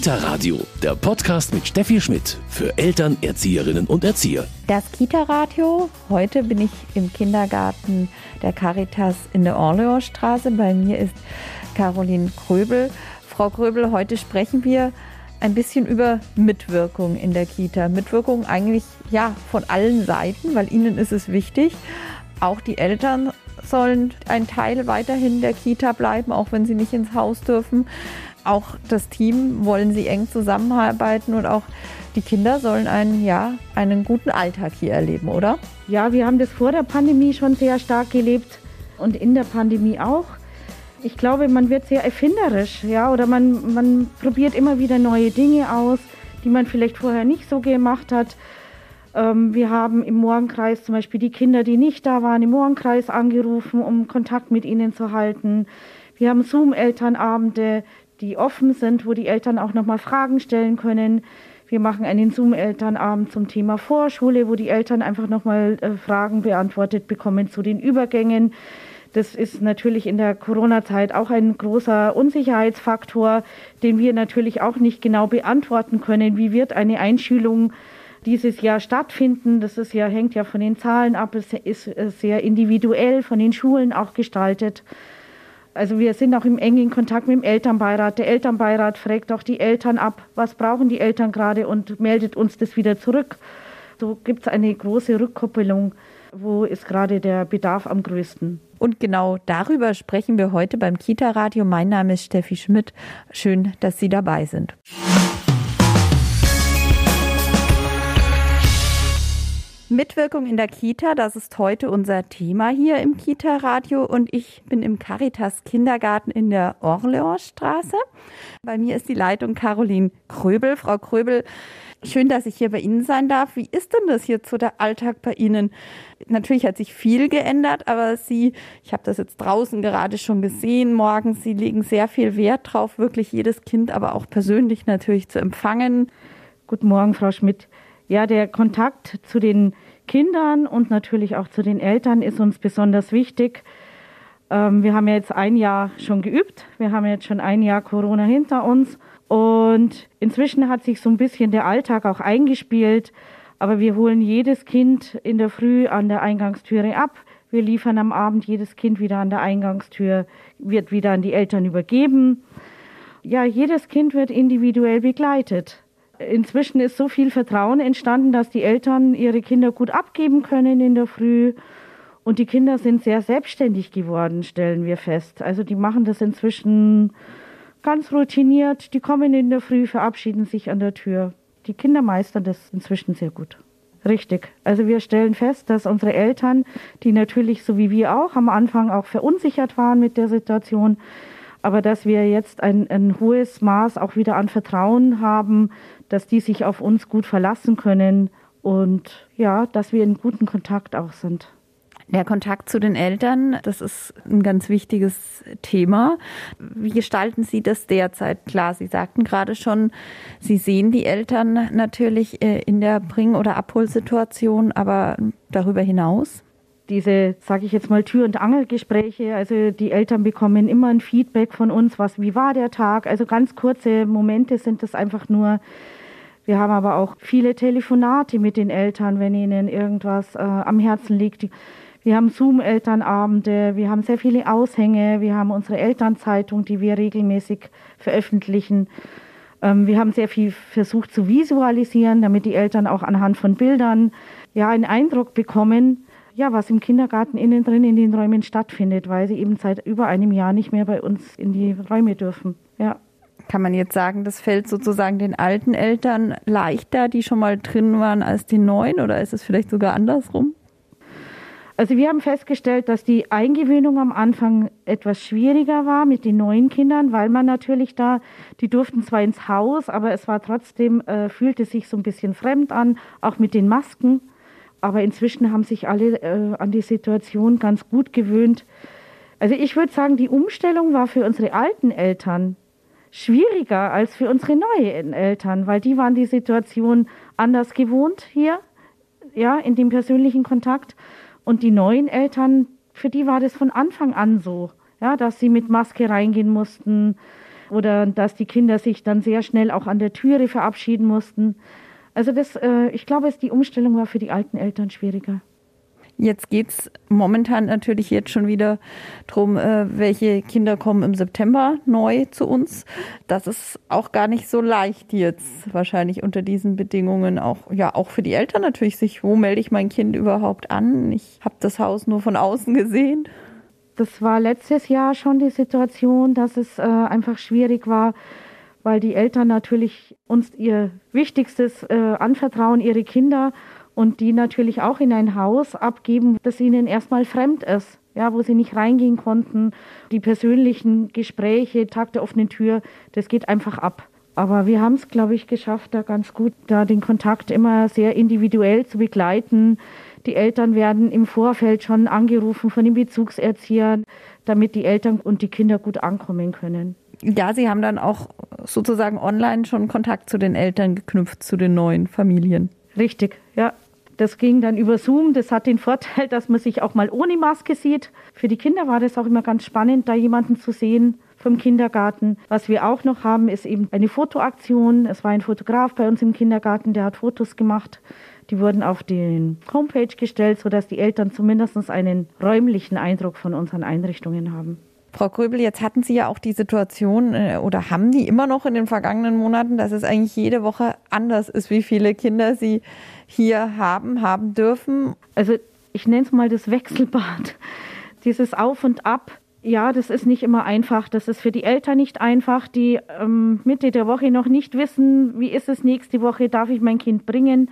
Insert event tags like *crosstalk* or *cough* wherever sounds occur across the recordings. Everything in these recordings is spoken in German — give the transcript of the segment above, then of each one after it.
Kita Radio, der Podcast mit Steffi Schmidt für Eltern, Erzieherinnen und Erzieher. Das Kita Radio. Heute bin ich im Kindergarten der Caritas in der Orleansstraße. Bei mir ist Caroline Kröbel. Frau Kröbel, heute sprechen wir ein bisschen über Mitwirkung in der Kita. Mitwirkung eigentlich ja von allen Seiten, weil ihnen ist es wichtig. Auch die Eltern sollen ein Teil weiterhin der Kita bleiben, auch wenn sie nicht ins Haus dürfen. Auch das Team wollen sie eng zusammenarbeiten und auch die Kinder sollen einen, ja, einen guten Alltag hier erleben, oder? Ja, wir haben das vor der Pandemie schon sehr stark gelebt und in der Pandemie auch. Ich glaube, man wird sehr erfinderisch, ja, oder man, man probiert immer wieder neue Dinge aus, die man vielleicht vorher nicht so gemacht hat. Ähm, wir haben im Morgenkreis zum Beispiel die Kinder, die nicht da waren, im Morgenkreis angerufen, um Kontakt mit ihnen zu halten. Wir haben Zoom-Elternabende, die offen sind, wo die Eltern auch nochmal Fragen stellen können. Wir machen einen Zoom-Elternabend zum Thema Vorschule, wo die Eltern einfach nochmal äh, Fragen beantwortet bekommen zu den Übergängen. Das ist natürlich in der Corona-Zeit auch ein großer Unsicherheitsfaktor, den wir natürlich auch nicht genau beantworten können. Wie wird eine Einschulung dieses Jahr stattfinden? Das ist ja, hängt ja von den Zahlen ab. Es ist äh, sehr individuell von den Schulen auch gestaltet. Also wir sind auch im engen Kontakt mit dem Elternbeirat. Der Elternbeirat fragt auch die Eltern ab, was brauchen die Eltern gerade und meldet uns das wieder zurück. So gibt es eine große Rückkoppelung. Wo ist gerade der Bedarf am größten? Und genau darüber sprechen wir heute beim Kita-Radio. Mein Name ist Steffi Schmidt. Schön, dass Sie dabei sind. Mitwirkung in der Kita, das ist heute unser Thema hier im Kita-Radio und ich bin im Caritas Kindergarten in der Orleansstraße. Bei mir ist die Leitung Caroline Kröbel. Frau Kröbel, schön, dass ich hier bei Ihnen sein darf. Wie ist denn das jetzt so der Alltag bei Ihnen? Natürlich hat sich viel geändert, aber Sie, ich habe das jetzt draußen gerade schon gesehen, morgens, Sie legen sehr viel Wert drauf, wirklich jedes Kind, aber auch persönlich natürlich zu empfangen. Guten Morgen, Frau Schmidt. Ja, der Kontakt zu den Kindern und natürlich auch zu den Eltern ist uns besonders wichtig. Ähm, wir haben ja jetzt ein Jahr schon geübt. Wir haben jetzt schon ein Jahr Corona hinter uns. Und inzwischen hat sich so ein bisschen der Alltag auch eingespielt. Aber wir holen jedes Kind in der Früh an der Eingangstüre ab. Wir liefern am Abend jedes Kind wieder an der Eingangstür, wird wieder an die Eltern übergeben. Ja, jedes Kind wird individuell begleitet inzwischen ist so viel Vertrauen entstanden, dass die Eltern ihre Kinder gut abgeben können in der Früh. Und die Kinder sind sehr selbstständig geworden, stellen wir fest. Also die machen das inzwischen ganz routiniert. Die kommen in der Früh, verabschieden sich an der Tür. Die Kinder meistern das inzwischen sehr gut. Richtig. Also wir stellen fest, dass unsere Eltern, die natürlich so wie wir auch am Anfang auch verunsichert waren mit der Situation, aber dass wir jetzt ein, ein hohes Maß auch wieder an Vertrauen haben, dass die sich auf uns gut verlassen können und ja, dass wir in guten Kontakt auch sind. Der Kontakt zu den Eltern, das ist ein ganz wichtiges Thema. Wie gestalten Sie das derzeit? Klar, Sie sagten gerade schon, Sie sehen die Eltern natürlich äh, in der Bring- oder Abholsituation, aber darüber hinaus? diese, sage ich jetzt mal, Tür- und Angelgespräche. Also die Eltern bekommen immer ein Feedback von uns, was, wie war der Tag. Also ganz kurze Momente sind das einfach nur. Wir haben aber auch viele Telefonate mit den Eltern, wenn ihnen irgendwas äh, am Herzen liegt. Wir haben Zoom-Elternabende, wir haben sehr viele Aushänge, wir haben unsere Elternzeitung, die wir regelmäßig veröffentlichen. Ähm, wir haben sehr viel versucht zu visualisieren, damit die Eltern auch anhand von Bildern ja einen Eindruck bekommen, ja, was im Kindergarten innen drin in den Räumen stattfindet, weil sie eben seit über einem Jahr nicht mehr bei uns in die Räume dürfen. Kann man jetzt sagen, das fällt sozusagen den alten Eltern leichter, die schon mal drin waren, als die neuen oder ist es vielleicht sogar andersrum? Also wir haben festgestellt, dass die Eingewöhnung am Anfang etwas schwieriger war mit den neuen Kindern, weil man natürlich da, die durften zwar ins Haus, aber es war trotzdem, äh, fühlte sich so ein bisschen fremd an, auch mit den Masken. Aber inzwischen haben sich alle äh, an die Situation ganz gut gewöhnt. Also ich würde sagen, die Umstellung war für unsere alten Eltern schwieriger als für unsere neuen Eltern, weil die waren die Situation anders gewohnt hier, ja, in dem persönlichen Kontakt. Und die neuen Eltern, für die war das von Anfang an so, ja, dass sie mit Maske reingehen mussten, oder dass die Kinder sich dann sehr schnell auch an der Türe verabschieden mussten. Also das, äh, ich glaube, die Umstellung war für die alten Eltern schwieriger. Jetzt geht es momentan natürlich jetzt schon wieder darum, äh, welche Kinder kommen im September neu zu uns. Das ist auch gar nicht so leicht jetzt wahrscheinlich unter diesen Bedingungen. Auch, ja, auch für die Eltern natürlich sich, wo melde ich mein Kind überhaupt an? Ich habe das Haus nur von außen gesehen. Das war letztes Jahr schon die Situation, dass es äh, einfach schwierig war, weil die Eltern natürlich uns ihr Wichtigstes äh, anvertrauen, ihre Kinder und die natürlich auch in ein Haus abgeben, das ihnen erstmal fremd ist, ja, wo sie nicht reingehen konnten. Die persönlichen Gespräche, Tag der offenen Tür, das geht einfach ab. Aber wir haben es, glaube ich, geschafft, da ganz gut, da den Kontakt immer sehr individuell zu begleiten. Die Eltern werden im Vorfeld schon angerufen von den Bezugserziehern, damit die Eltern und die Kinder gut ankommen können. Ja, Sie haben dann auch sozusagen online schon Kontakt zu den Eltern geknüpft, zu den neuen Familien. Richtig, ja. Das ging dann über Zoom. Das hat den Vorteil, dass man sich auch mal ohne Maske sieht. Für die Kinder war das auch immer ganz spannend, da jemanden zu sehen vom Kindergarten. Was wir auch noch haben, ist eben eine Fotoaktion. Es war ein Fotograf bei uns im Kindergarten, der hat Fotos gemacht. Die wurden auf die Homepage gestellt, sodass die Eltern zumindest einen räumlichen Eindruck von unseren Einrichtungen haben. Frau Gröbel, jetzt hatten Sie ja auch die Situation äh, oder haben die immer noch in den vergangenen Monaten, dass es eigentlich jede Woche anders ist, wie viele Kinder Sie hier haben, haben dürfen. Also ich nenne es mal das Wechselbad. Dieses Auf und Ab. Ja, das ist nicht immer einfach. Das ist für die Eltern nicht einfach, die ähm, Mitte der Woche noch nicht wissen, wie ist es nächste Woche, darf ich mein Kind bringen.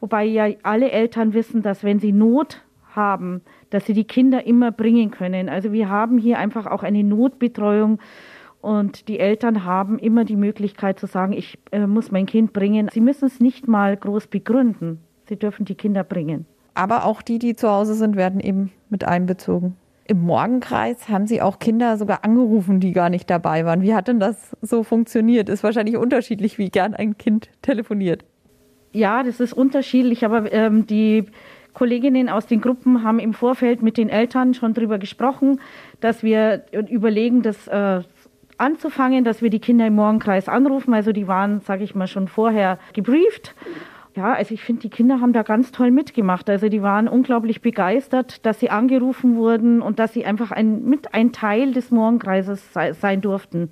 Wobei ja alle Eltern wissen, dass wenn sie Not haben, dass sie die Kinder immer bringen können. Also wir haben hier einfach auch eine Notbetreuung und die Eltern haben immer die Möglichkeit zu sagen, ich äh, muss mein Kind bringen. Sie müssen es nicht mal groß begründen. Sie dürfen die Kinder bringen. Aber auch die, die zu Hause sind, werden eben mit einbezogen. Im Morgenkreis haben Sie auch Kinder sogar angerufen, die gar nicht dabei waren. Wie hat denn das so funktioniert? Ist wahrscheinlich unterschiedlich, wie gern ein Kind telefoniert. Ja, das ist unterschiedlich, aber ähm, die Kolleginnen aus den Gruppen haben im Vorfeld mit den Eltern schon darüber gesprochen, dass wir überlegen, das äh, anzufangen, dass wir die Kinder im Morgenkreis anrufen. Also die waren, sage ich mal, schon vorher gebrieft. Ja, also ich finde, die Kinder haben da ganz toll mitgemacht. Also die waren unglaublich begeistert, dass sie angerufen wurden und dass sie einfach ein, mit ein Teil des Morgenkreises sei, sein durften.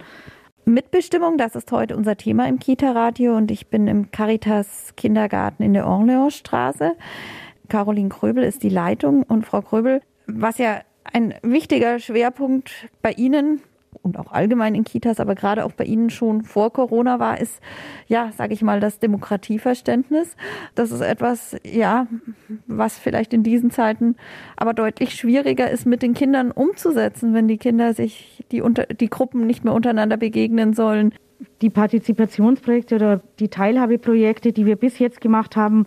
Mitbestimmung, das ist heute unser Thema im Kita-Radio und ich bin im Caritas Kindergarten in der Orleansstraße. Caroline Kröbel ist die Leitung. Und Frau Kröbel, was ja ein wichtiger Schwerpunkt bei Ihnen und auch allgemein in Kitas, aber gerade auch bei Ihnen schon vor Corona war, ist, ja, sage ich mal, das Demokratieverständnis. Das ist etwas, ja, was vielleicht in diesen Zeiten aber deutlich schwieriger ist, mit den Kindern umzusetzen, wenn die Kinder sich die, unter, die Gruppen nicht mehr untereinander begegnen sollen. Die Partizipationsprojekte oder die Teilhabeprojekte, die wir bis jetzt gemacht haben,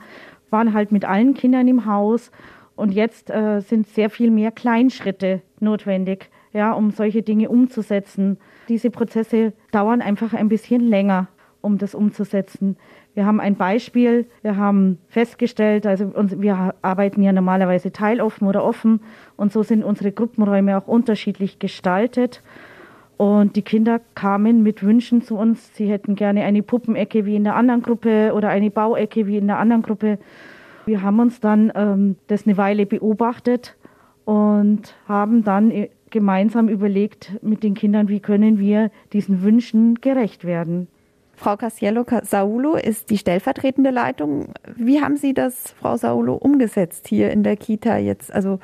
waren halt mit allen Kindern im Haus und jetzt äh, sind sehr viel mehr Kleinschritte notwendig, ja, um solche Dinge umzusetzen. Diese Prozesse dauern einfach ein bisschen länger, um das umzusetzen. Wir haben ein Beispiel, wir haben festgestellt, also wir arbeiten ja normalerweise teiloffen oder offen und so sind unsere Gruppenräume auch unterschiedlich gestaltet. Und die Kinder kamen mit Wünschen zu uns, sie hätten gerne eine Puppenecke wie in der anderen Gruppe oder eine Bauecke wie in der anderen Gruppe. Wir haben uns dann ähm, das eine Weile beobachtet und haben dann äh, gemeinsam überlegt mit den Kindern, wie können wir diesen Wünschen gerecht werden. Frau Cassiello Saulo ist die stellvertretende Leitung. Wie haben Sie das, Frau Saulo, umgesetzt hier in der Kita jetzt? Also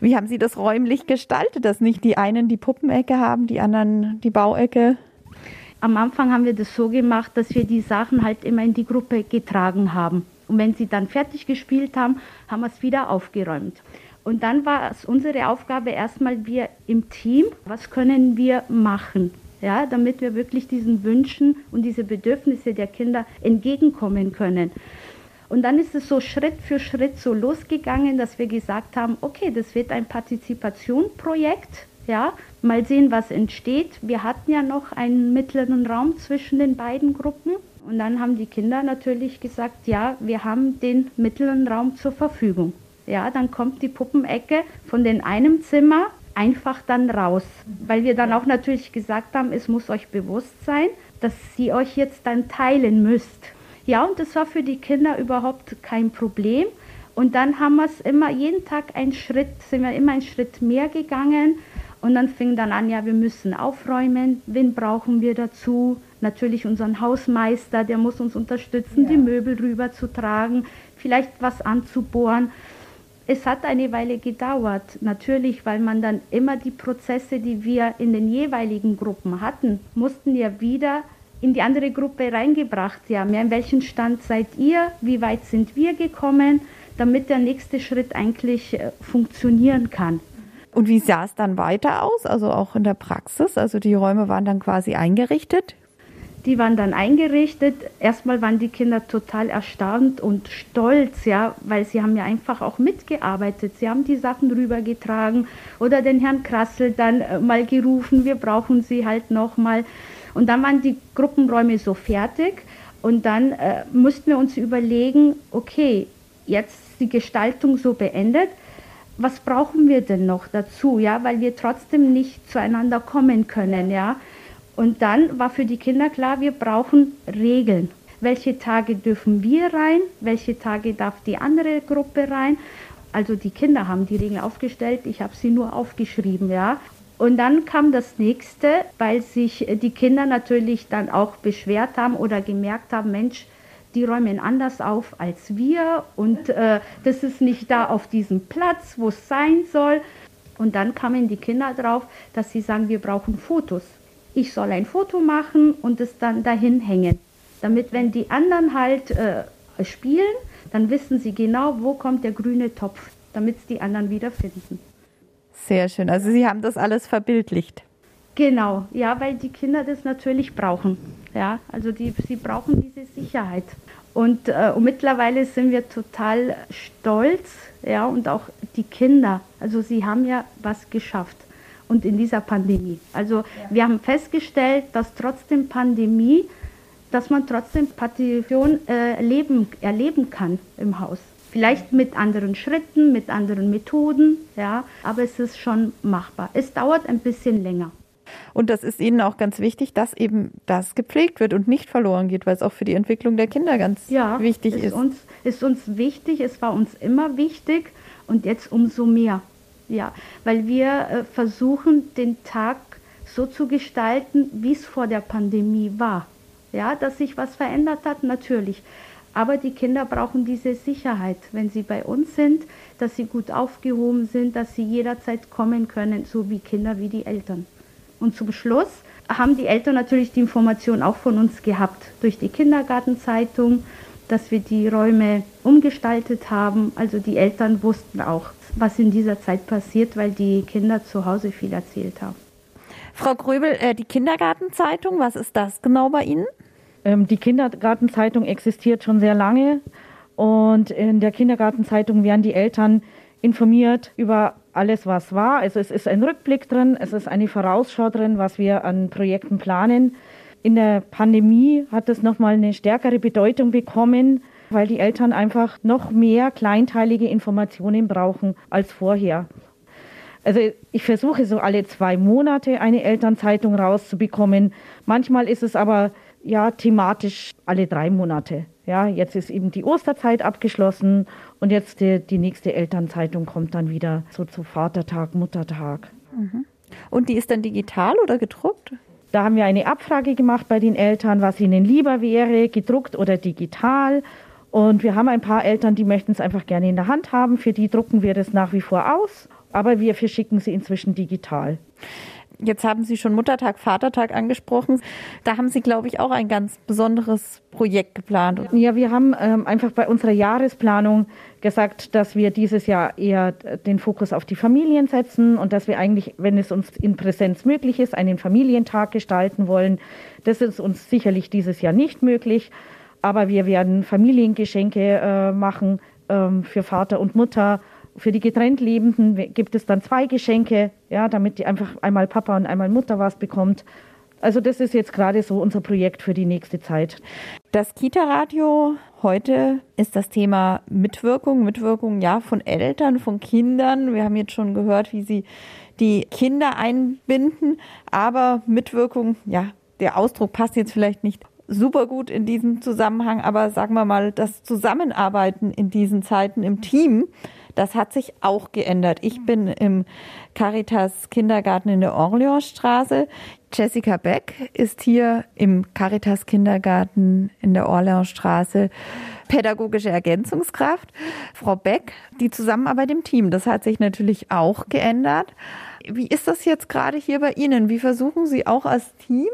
wie haben Sie das räumlich gestaltet, dass nicht die einen die Puppenecke haben, die anderen die Bauecke? Am Anfang haben wir das so gemacht, dass wir die Sachen halt immer in die Gruppe getragen haben. Und wenn sie dann fertig gespielt haben, haben wir es wieder aufgeräumt. Und dann war es unsere Aufgabe erstmal wir im Team, was können wir machen? ja, damit wir wirklich diesen Wünschen und diese Bedürfnisse der Kinder entgegenkommen können. Und dann ist es so Schritt für Schritt so losgegangen, dass wir gesagt haben, okay, das wird ein Partizipationprojekt, ja, mal sehen, was entsteht. Wir hatten ja noch einen mittleren Raum zwischen den beiden Gruppen. Und dann haben die Kinder natürlich gesagt, ja, wir haben den mittleren Raum zur Verfügung. Ja, dann kommt die Puppenecke von den einem Zimmer einfach dann raus, weil wir dann auch natürlich gesagt haben, es muss euch bewusst sein, dass ihr euch jetzt dann teilen müsst. Ja, und das war für die Kinder überhaupt kein Problem. Und dann haben wir es immer, jeden Tag einen Schritt, sind wir immer einen Schritt mehr gegangen. Und dann fing dann an, ja, wir müssen aufräumen. Wen brauchen wir dazu? Natürlich unseren Hausmeister, der muss uns unterstützen, ja. die Möbel rüber zu tragen, vielleicht was anzubohren. Es hat eine Weile gedauert, natürlich, weil man dann immer die Prozesse, die wir in den jeweiligen Gruppen hatten, mussten ja wieder in die andere Gruppe reingebracht. Ja, in welchen Stand seid ihr? Wie weit sind wir gekommen? damit der nächste Schritt eigentlich äh, funktionieren kann. Und wie sah es dann weiter aus, also auch in der Praxis? Also die Räume waren dann quasi eingerichtet? Die waren dann eingerichtet. Erstmal waren die Kinder total erstaunt und stolz, ja, weil sie haben ja einfach auch mitgearbeitet. Sie haben die Sachen rübergetragen oder den Herrn Krassel dann äh, mal gerufen, wir brauchen sie halt nochmal. Und dann waren die Gruppenräume so fertig und dann äh, mussten wir uns überlegen, okay, jetzt die Gestaltung so beendet. Was brauchen wir denn noch dazu, ja, weil wir trotzdem nicht zueinander kommen können, ja? Und dann war für die Kinder klar, wir brauchen Regeln. Welche Tage dürfen wir rein? Welche Tage darf die andere Gruppe rein? Also die Kinder haben die Regeln aufgestellt, ich habe sie nur aufgeschrieben, ja. Und dann kam das nächste, weil sich die Kinder natürlich dann auch beschwert haben oder gemerkt haben, Mensch, die räumen anders auf als wir und äh, das ist nicht da auf diesem Platz, wo es sein soll. Und dann kamen die Kinder drauf, dass sie sagen, wir brauchen Fotos. Ich soll ein Foto machen und es dann dahin hängen, damit wenn die anderen halt äh, spielen, dann wissen sie genau, wo kommt der grüne Topf, damit es die anderen wiederfinden. Sehr schön. Also Sie haben das alles verbildlicht. Genau, ja, weil die Kinder das natürlich brauchen. Ja, also die, sie brauchen diese Sicherheit. Und, äh, und mittlerweile sind wir total stolz, ja, und auch die Kinder. Also sie haben ja was geschafft. Und in dieser Pandemie. Also ja. wir haben festgestellt, dass trotzdem Pandemie, dass man trotzdem Partition äh, leben, erleben kann im Haus. Vielleicht mit anderen Schritten, mit anderen Methoden, ja, aber es ist schon machbar. Es dauert ein bisschen länger. Und das ist Ihnen auch ganz wichtig, dass eben das gepflegt wird und nicht verloren geht, weil es auch für die Entwicklung der Kinder ganz ja, wichtig ist. Ja, Uns, ist uns wichtig, es war uns immer wichtig und jetzt umso mehr. Ja, weil wir äh, versuchen, den Tag so zu gestalten, wie es vor der Pandemie war. Ja, dass sich was verändert hat, natürlich. Aber die Kinder brauchen diese Sicherheit, wenn sie bei uns sind, dass sie gut aufgehoben sind, dass sie jederzeit kommen können, so wie Kinder wie die Eltern. Und zum Schluss haben die Eltern natürlich die Information auch von uns gehabt durch die Kindergartenzeitung, dass wir die Räume umgestaltet haben. Also die Eltern wussten auch, was in dieser Zeit passiert, weil die Kinder zu Hause viel erzählt haben. Frau Gröbel, äh, die Kindergartenzeitung, was ist das genau bei Ihnen? Ähm, die Kindergartenzeitung existiert schon sehr lange und in der Kindergartenzeitung werden die Eltern informiert über alles, was war. Also es ist ein Rückblick drin, es ist eine Vorausschau drin, was wir an Projekten planen. In der Pandemie hat es nochmal eine stärkere Bedeutung bekommen, weil die Eltern einfach noch mehr kleinteilige Informationen brauchen als vorher. Also ich versuche so alle zwei Monate eine Elternzeitung rauszubekommen. Manchmal ist es aber ja thematisch alle drei Monate. Ja, jetzt ist eben die Osterzeit abgeschlossen und jetzt die, die nächste Elternzeitung kommt dann wieder so zu Vatertag, Muttertag. Mhm. Und die ist dann digital oder gedruckt? Da haben wir eine Abfrage gemacht bei den Eltern, was ihnen lieber wäre, gedruckt oder digital. Und wir haben ein paar Eltern, die möchten es einfach gerne in der Hand haben. Für die drucken wir das nach wie vor aus, aber wir verschicken sie inzwischen digital. Jetzt haben Sie schon Muttertag, Vatertag angesprochen. Da haben Sie, glaube ich, auch ein ganz besonderes Projekt geplant. Ja, wir haben ähm, einfach bei unserer Jahresplanung gesagt, dass wir dieses Jahr eher den Fokus auf die Familien setzen und dass wir eigentlich, wenn es uns in Präsenz möglich ist, einen Familientag gestalten wollen. Das ist uns sicherlich dieses Jahr nicht möglich, aber wir werden Familiengeschenke äh, machen ähm, für Vater und Mutter für die getrennt Lebenden gibt es dann zwei Geschenke, ja, damit die einfach einmal Papa und einmal Mutter was bekommt. Also das ist jetzt gerade so unser Projekt für die nächste Zeit. Das Kita-Radio heute ist das Thema Mitwirkung, Mitwirkung ja von Eltern, von Kindern. Wir haben jetzt schon gehört, wie sie die Kinder einbinden, aber Mitwirkung, ja, der Ausdruck passt jetzt vielleicht nicht super gut in diesem Zusammenhang, aber sagen wir mal, das Zusammenarbeiten in diesen Zeiten im Team, das hat sich auch geändert. Ich bin im Caritas Kindergarten in der Orleansstraße. Jessica Beck ist hier im Caritas Kindergarten in der Orleansstraße pädagogische Ergänzungskraft. Frau Beck, die Zusammenarbeit im Team, das hat sich natürlich auch geändert. Wie ist das jetzt gerade hier bei Ihnen? Wie versuchen Sie auch als Team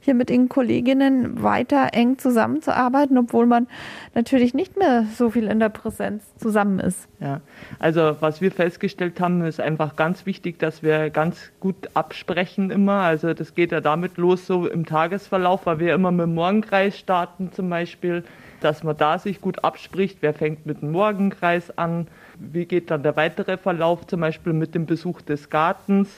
hier mit den Kolleginnen weiter eng zusammenzuarbeiten, obwohl man natürlich nicht mehr so viel in der Präsenz zusammen ist. Ja, also was wir festgestellt haben, ist einfach ganz wichtig, dass wir ganz gut absprechen immer. Also das geht ja damit los, so im Tagesverlauf, weil wir immer mit dem Morgenkreis starten zum Beispiel, dass man da sich gut abspricht, wer fängt mit dem Morgenkreis an, wie geht dann der weitere Verlauf zum Beispiel mit dem Besuch des Gartens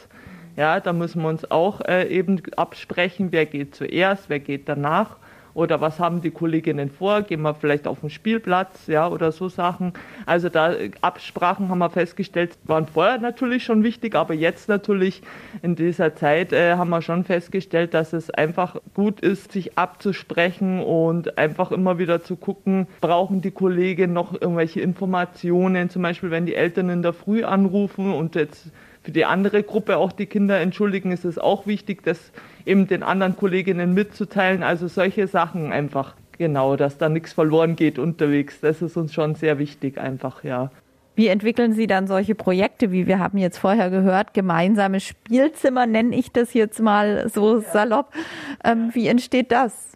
ja, da müssen wir uns auch äh, eben absprechen, wer geht zuerst, wer geht danach oder was haben die Kolleginnen vor, gehen wir vielleicht auf den Spielplatz, ja, oder so Sachen. Also da äh, Absprachen haben wir festgestellt, waren vorher natürlich schon wichtig, aber jetzt natürlich in dieser Zeit äh, haben wir schon festgestellt, dass es einfach gut ist, sich abzusprechen und einfach immer wieder zu gucken, brauchen die Kolleginnen noch irgendwelche Informationen, zum Beispiel wenn die Eltern in der Früh anrufen und jetzt für die andere Gruppe auch die Kinder entschuldigen, ist es auch wichtig, das eben den anderen Kolleginnen mitzuteilen. Also solche Sachen einfach, genau, dass da nichts verloren geht unterwegs. Das ist uns schon sehr wichtig einfach, ja. Wie entwickeln Sie dann solche Projekte, wie wir haben jetzt vorher gehört, gemeinsame Spielzimmer, nenne ich das jetzt mal so salopp. Ähm, wie entsteht das?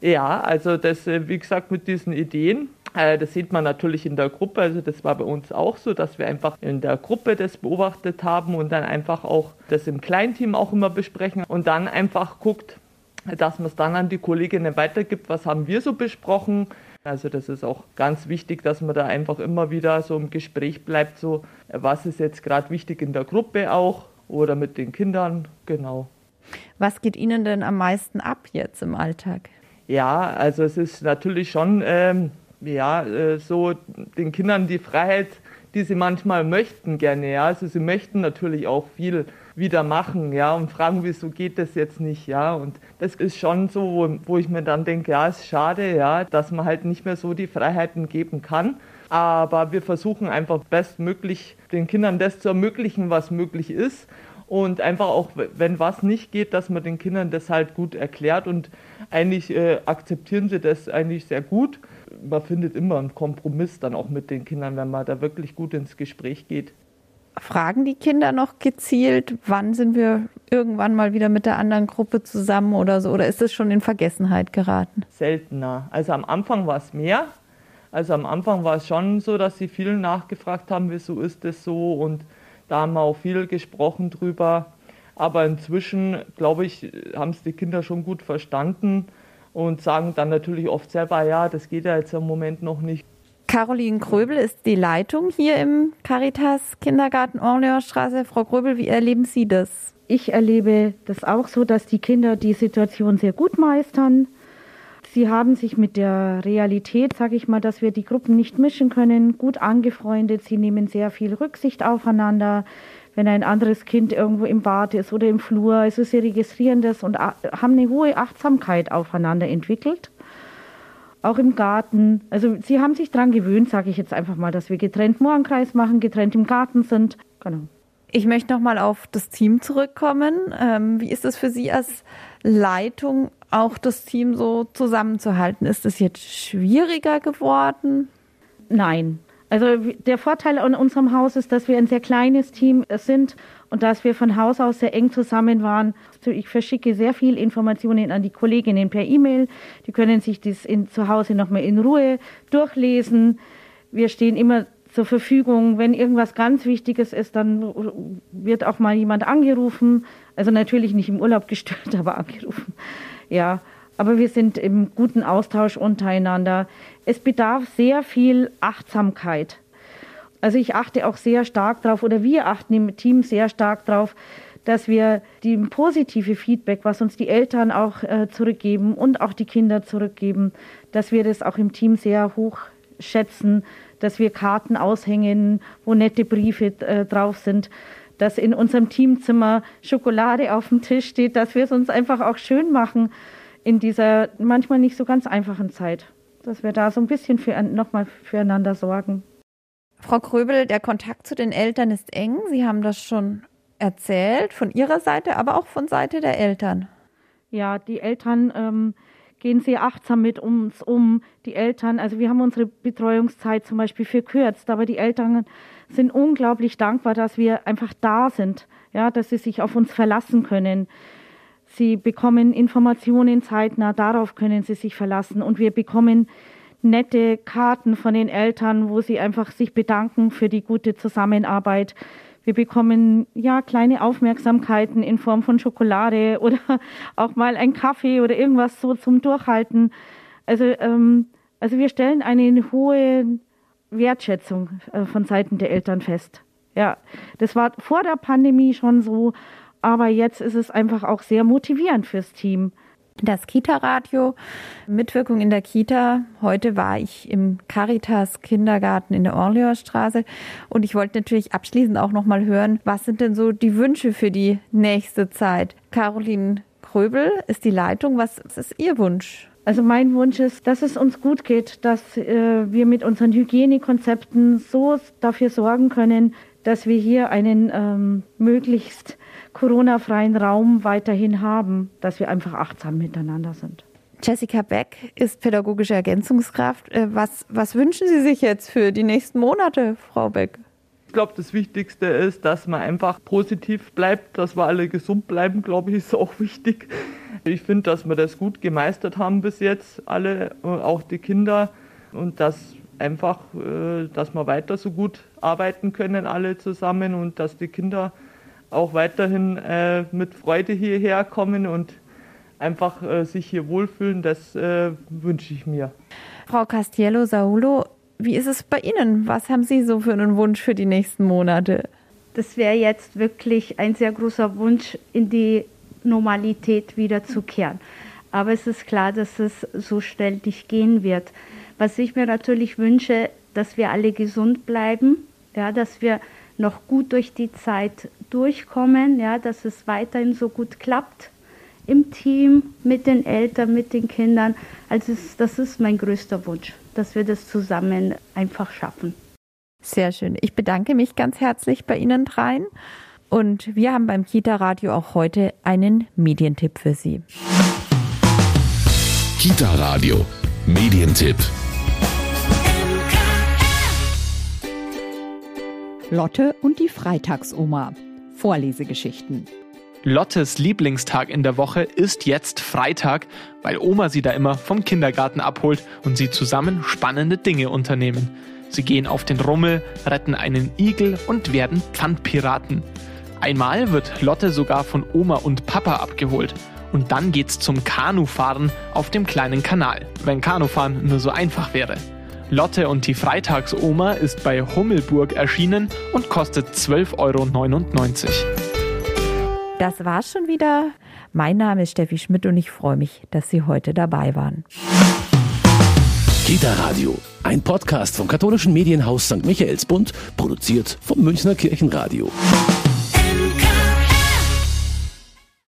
Ja, also das, äh, wie gesagt, mit diesen Ideen das sieht man natürlich in der Gruppe. Also das war bei uns auch so, dass wir einfach in der Gruppe das beobachtet haben und dann einfach auch das im Kleinteam auch immer besprechen und dann einfach guckt, dass man es dann an die Kolleginnen weitergibt, was haben wir so besprochen. Also das ist auch ganz wichtig, dass man da einfach immer wieder so im Gespräch bleibt, so was ist jetzt gerade wichtig in der Gruppe auch oder mit den Kindern, genau. Was geht Ihnen denn am meisten ab jetzt im Alltag? Ja, also es ist natürlich schon ähm, ja, äh, so den Kindern die Freiheit, die sie manchmal möchten gerne. Ja, also sie möchten natürlich auch viel wieder machen, ja, und fragen, wieso geht das jetzt nicht, ja. Und das ist schon so, wo, wo ich mir dann denke, ja, ist schade, ja, dass man halt nicht mehr so die Freiheiten geben kann. Aber wir versuchen einfach bestmöglich den Kindern das zu ermöglichen, was möglich ist. Und einfach auch, wenn was nicht geht, dass man den Kindern das halt gut erklärt. Und eigentlich äh, akzeptieren sie das eigentlich sehr gut man findet immer einen Kompromiss dann auch mit den Kindern, wenn man da wirklich gut ins Gespräch geht. Fragen die Kinder noch gezielt, wann sind wir irgendwann mal wieder mit der anderen Gruppe zusammen oder so? Oder ist es schon in Vergessenheit geraten? Seltener. Also am Anfang war es mehr. Also am Anfang war es schon so, dass sie viel nachgefragt haben, wieso ist das so? Und da haben wir auch viel gesprochen drüber. Aber inzwischen, glaube ich, haben es die Kinder schon gut verstanden und sagen dann natürlich oft selber, ja, das geht ja jetzt im Moment noch nicht. Caroline Kröbel ist die Leitung hier im Caritas Kindergarten Orleansstraße. Frau Kröbel, wie erleben Sie das? Ich erlebe das auch so, dass die Kinder die Situation sehr gut meistern. Sie haben sich mit der Realität, sage ich mal, dass wir die Gruppen nicht mischen können, gut angefreundet. Sie nehmen sehr viel Rücksicht aufeinander wenn ein anderes Kind irgendwo im Bad ist oder im Flur. Also sie registrieren das und haben eine hohe Achtsamkeit aufeinander entwickelt. Auch im Garten. Also sie haben sich daran gewöhnt, sage ich jetzt einfach mal, dass wir getrennt Morgenkreis machen, getrennt im Garten sind. Genau. Ich möchte noch mal auf das Team zurückkommen. Ähm, wie ist es für Sie als Leitung, auch das Team so zusammenzuhalten? Ist es jetzt schwieriger geworden? Nein, also der Vorteil an unserem Haus ist, dass wir ein sehr kleines Team sind und dass wir von Haus aus sehr eng zusammen waren. Also ich verschicke sehr viel Informationen an die Kolleginnen per E-Mail. Die können sich das in, zu Hause nochmal in Ruhe durchlesen. Wir stehen immer zur Verfügung. Wenn irgendwas ganz Wichtiges ist, dann wird auch mal jemand angerufen. Also natürlich nicht im Urlaub gestört, *laughs* aber angerufen. Ja, aber wir sind im guten Austausch untereinander. Es bedarf sehr viel Achtsamkeit. Also ich achte auch sehr stark darauf, oder wir achten im Team sehr stark darauf, dass wir die positive Feedback, was uns die Eltern auch äh, zurückgeben und auch die Kinder zurückgeben, dass wir das auch im Team sehr hoch schätzen, dass wir Karten aushängen, wo nette Briefe äh, drauf sind, dass in unserem Teamzimmer Schokolade auf dem Tisch steht, dass wir es uns einfach auch schön machen in dieser manchmal nicht so ganz einfachen Zeit. Dass wir da so ein bisschen für, nochmal füreinander sorgen. Frau Kröbel, der Kontakt zu den Eltern ist eng. Sie haben das schon erzählt, von Ihrer Seite, aber auch von Seite der Eltern. Ja, die Eltern ähm, gehen sehr achtsam mit uns um. Die Eltern, also wir haben unsere Betreuungszeit zum Beispiel verkürzt, aber die Eltern sind unglaublich dankbar, dass wir einfach da sind, ja, dass sie sich auf uns verlassen können. Sie bekommen Informationen zeitnah, darauf können sie sich verlassen. Und wir bekommen nette Karten von den Eltern, wo sie einfach sich bedanken für die gute Zusammenarbeit. Wir bekommen ja kleine Aufmerksamkeiten in Form von Schokolade *laughs* oder auch mal ein Kaffee oder irgendwas so zum Durchhalten. Also, ähm, also wir stellen eine hohe Wertschätzung äh, von Seiten der Eltern fest. Ja, das war vor der Pandemie schon so, aber jetzt ist es einfach auch sehr motivierend fürs Team. Das Kita-Radio, Mitwirkung in der Kita. Heute war ich im Caritas Kindergarten in der Orleansstraße und ich wollte natürlich abschließend auch noch mal hören, was sind denn so die Wünsche für die nächste Zeit? Caroline Kröbel ist die Leitung. Was ist Ihr Wunsch? Also mein Wunsch ist, dass es uns gut geht, dass äh, wir mit unseren Hygienekonzepten so dafür sorgen können, dass wir hier einen ähm, möglichst Corona-freien Raum weiterhin haben, dass wir einfach achtsam miteinander sind. Jessica Beck ist pädagogische Ergänzungskraft. Äh, was, was wünschen Sie sich jetzt für die nächsten Monate, Frau Beck? Ich glaube, das Wichtigste ist, dass man einfach positiv bleibt, dass wir alle gesund bleiben, glaube ich, ist auch wichtig. Ich finde, dass wir das gut gemeistert haben bis jetzt, alle, äh, auch die Kinder. Und dass einfach, äh, dass wir weiter so gut arbeiten können, alle zusammen und dass die Kinder auch weiterhin äh, mit Freude hierher kommen und einfach äh, sich hier wohlfühlen, das äh, wünsche ich mir. Frau Castiello Saulo, wie ist es bei Ihnen? Was haben Sie so für einen Wunsch für die nächsten Monate? Das wäre jetzt wirklich ein sehr großer Wunsch, in die Normalität wiederzukehren. Aber es ist klar, dass es so schnell nicht gehen wird. Was ich mir natürlich wünsche, dass wir alle gesund bleiben, ja, dass wir noch gut durch die Zeit durchkommen, ja, dass es weiterhin so gut klappt im Team, mit den Eltern, mit den Kindern. Also es, das ist mein größter Wunsch, dass wir das zusammen einfach schaffen. Sehr schön. Ich bedanke mich ganz herzlich bei Ihnen dreien. Und wir haben beim Kita Radio auch heute einen Medientipp für Sie. Kita Radio, Medientipp. Lotte und die Freitagsoma. Vorlesegeschichten. Lottes Lieblingstag in der Woche ist jetzt Freitag, weil Oma sie da immer vom Kindergarten abholt und sie zusammen spannende Dinge unternehmen. Sie gehen auf den Rummel, retten einen Igel und werden Pfandpiraten. Einmal wird Lotte sogar von Oma und Papa abgeholt. Und dann geht's zum Kanufahren auf dem kleinen Kanal, wenn Kanufahren nur so einfach wäre. Lotte und die Freitagsoma ist bei Hummelburg erschienen und kostet 12,99 Euro. Das war's schon wieder. Mein Name ist Steffi Schmidt und ich freue mich, dass Sie heute dabei waren. Kita Radio, ein Podcast vom katholischen Medienhaus St. Michaelsbund, produziert vom Münchner Kirchenradio.